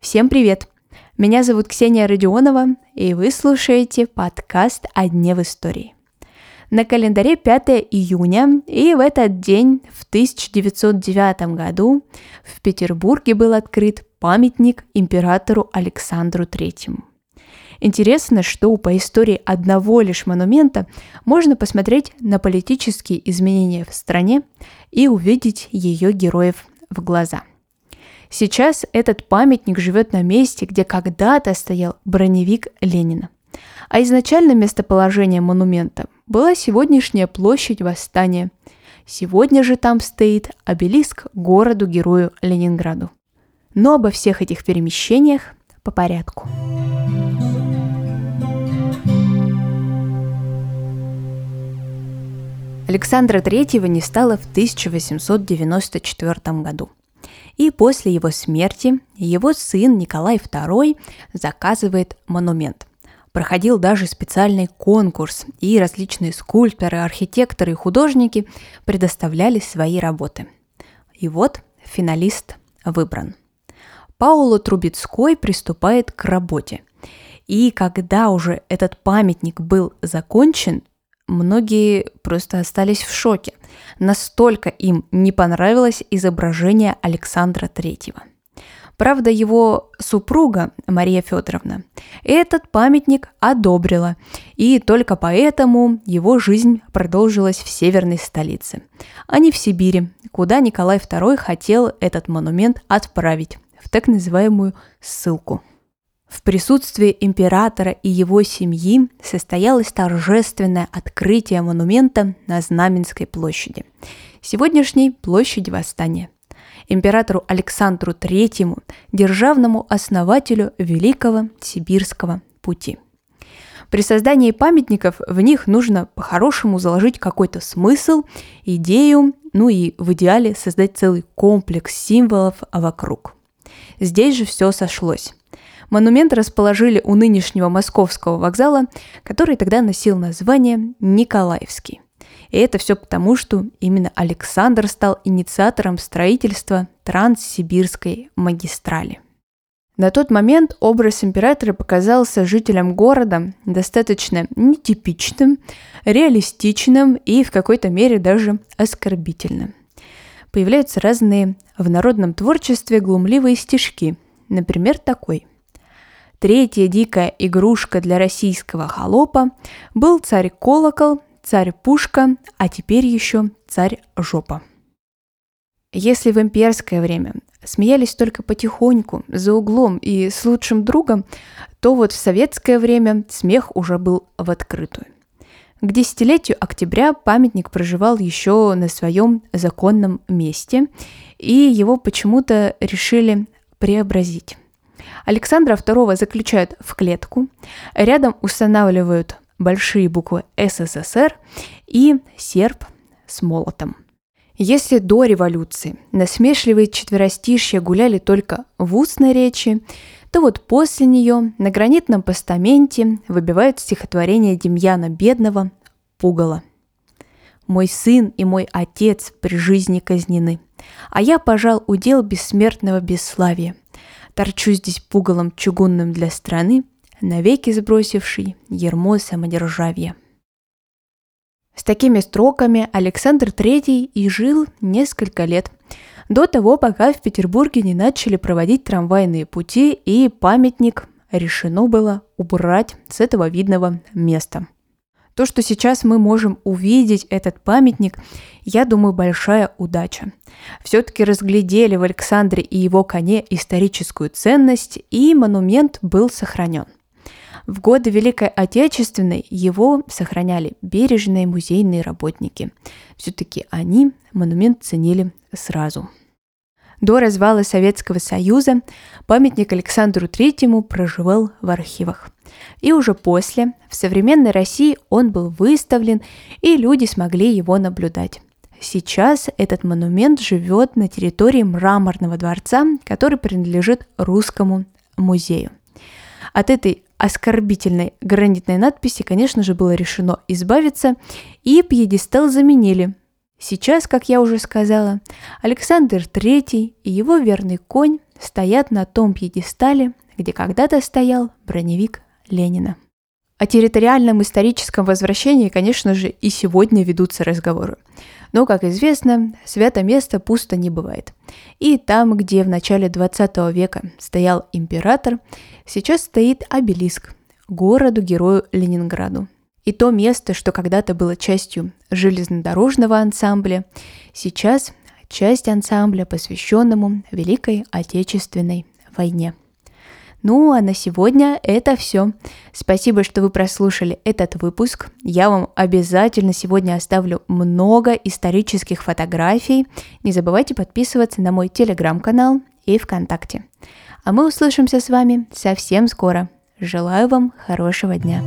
Всем привет! Меня зовут Ксения Родионова, и вы слушаете подкаст «О дне в истории». На календаре 5 июня, и в этот день, в 1909 году, в Петербурге был открыт памятник императору Александру Третьему. Интересно, что по истории одного лишь монумента можно посмотреть на политические изменения в стране и увидеть ее героев в глаза. Сейчас этот памятник живет на месте, где когда-то стоял броневик Ленина. А изначально местоположением монумента была сегодняшняя площадь Восстания. Сегодня же там стоит обелиск городу-герою Ленинграду. Но обо всех этих перемещениях по порядку. Александра III не стало в 1894 году. И после его смерти его сын Николай II заказывает монумент. Проходил даже специальный конкурс, и различные скульпторы, архитекторы и художники предоставляли свои работы. И вот финалист выбран. Пауло Трубецкой приступает к работе. И когда уже этот памятник был закончен, Многие просто остались в шоке. Настолько им не понравилось изображение Александра Третьего. Правда, его супруга Мария Федоровна этот памятник одобрила, и только поэтому его жизнь продолжилась в северной столице, а не в Сибири, куда Николай II хотел этот монумент отправить в так называемую ссылку. В присутствии императора и его семьи состоялось торжественное открытие монумента на Знаменской площади, сегодняшней площади Восстания. Императору Александру III, державному основателю Великого Сибирского пути. При создании памятников в них нужно по-хорошему заложить какой-то смысл, идею, ну и в идеале создать целый комплекс символов вокруг. Здесь же все сошлось. Монумент расположили у нынешнего московского вокзала, который тогда носил название Николаевский. И это все потому, что именно Александр стал инициатором строительства Транссибирской магистрали. На тот момент образ императора показался жителям города достаточно нетипичным, реалистичным и в какой-то мере даже оскорбительным. Появляются разные в народном творчестве глумливые стишки, например, такой – Третья дикая игрушка для российского холопа был царь-колокол, царь-пушка, а теперь еще царь-жопа. Если в имперское время смеялись только потихоньку, за углом и с лучшим другом, то вот в советское время смех уже был в открытую. К десятилетию октября памятник проживал еще на своем законном месте, и его почему-то решили преобразить. Александра II заключают в клетку, рядом устанавливают большие буквы СССР и серп с молотом. Если до революции насмешливые четверостишья гуляли только в устной речи, то вот после нее на гранитном постаменте выбивают стихотворение Демьяна Бедного «Пугало». «Мой сын и мой отец при жизни казнены, а я пожал удел бессмертного бесславия. Торчу здесь пугалом чугунным для страны, навеки сбросивший ермо самодержавия. С такими строками Александр III и жил несколько лет, до того, пока в Петербурге не начали проводить трамвайные пути и памятник решено было убрать с этого видного места – то, что сейчас мы можем увидеть этот памятник, я думаю, большая удача. Все-таки разглядели в Александре и его коне историческую ценность, и монумент был сохранен. В годы Великой Отечественной его сохраняли бережные музейные работники. Все-таки они монумент ценили сразу. До развала Советского Союза памятник Александру Третьему проживал в архивах. И уже после, в современной России, он был выставлен, и люди смогли его наблюдать. Сейчас этот монумент живет на территории Мраморного дворца, который принадлежит Русскому музею. От этой оскорбительной гранитной надписи, конечно же, было решено избавиться, и пьедестал заменили Сейчас, как я уже сказала, Александр III и его верный конь стоят на том пьедестале, где когда-то стоял броневик Ленина. О территориальном историческом возвращении, конечно же, и сегодня ведутся разговоры. Но, как известно, свято место пусто не бывает. И там, где в начале 20 века стоял император, сейчас стоит обелиск городу-герою Ленинграду. И то место, что когда-то было частью железнодорожного ансамбля, сейчас часть ансамбля, посвященному Великой Отечественной войне. Ну а на сегодня это все. Спасибо, что вы прослушали этот выпуск. Я вам обязательно сегодня оставлю много исторических фотографий. Не забывайте подписываться на мой телеграм-канал и ВКонтакте. А мы услышимся с вами совсем скоро. Желаю вам хорошего дня.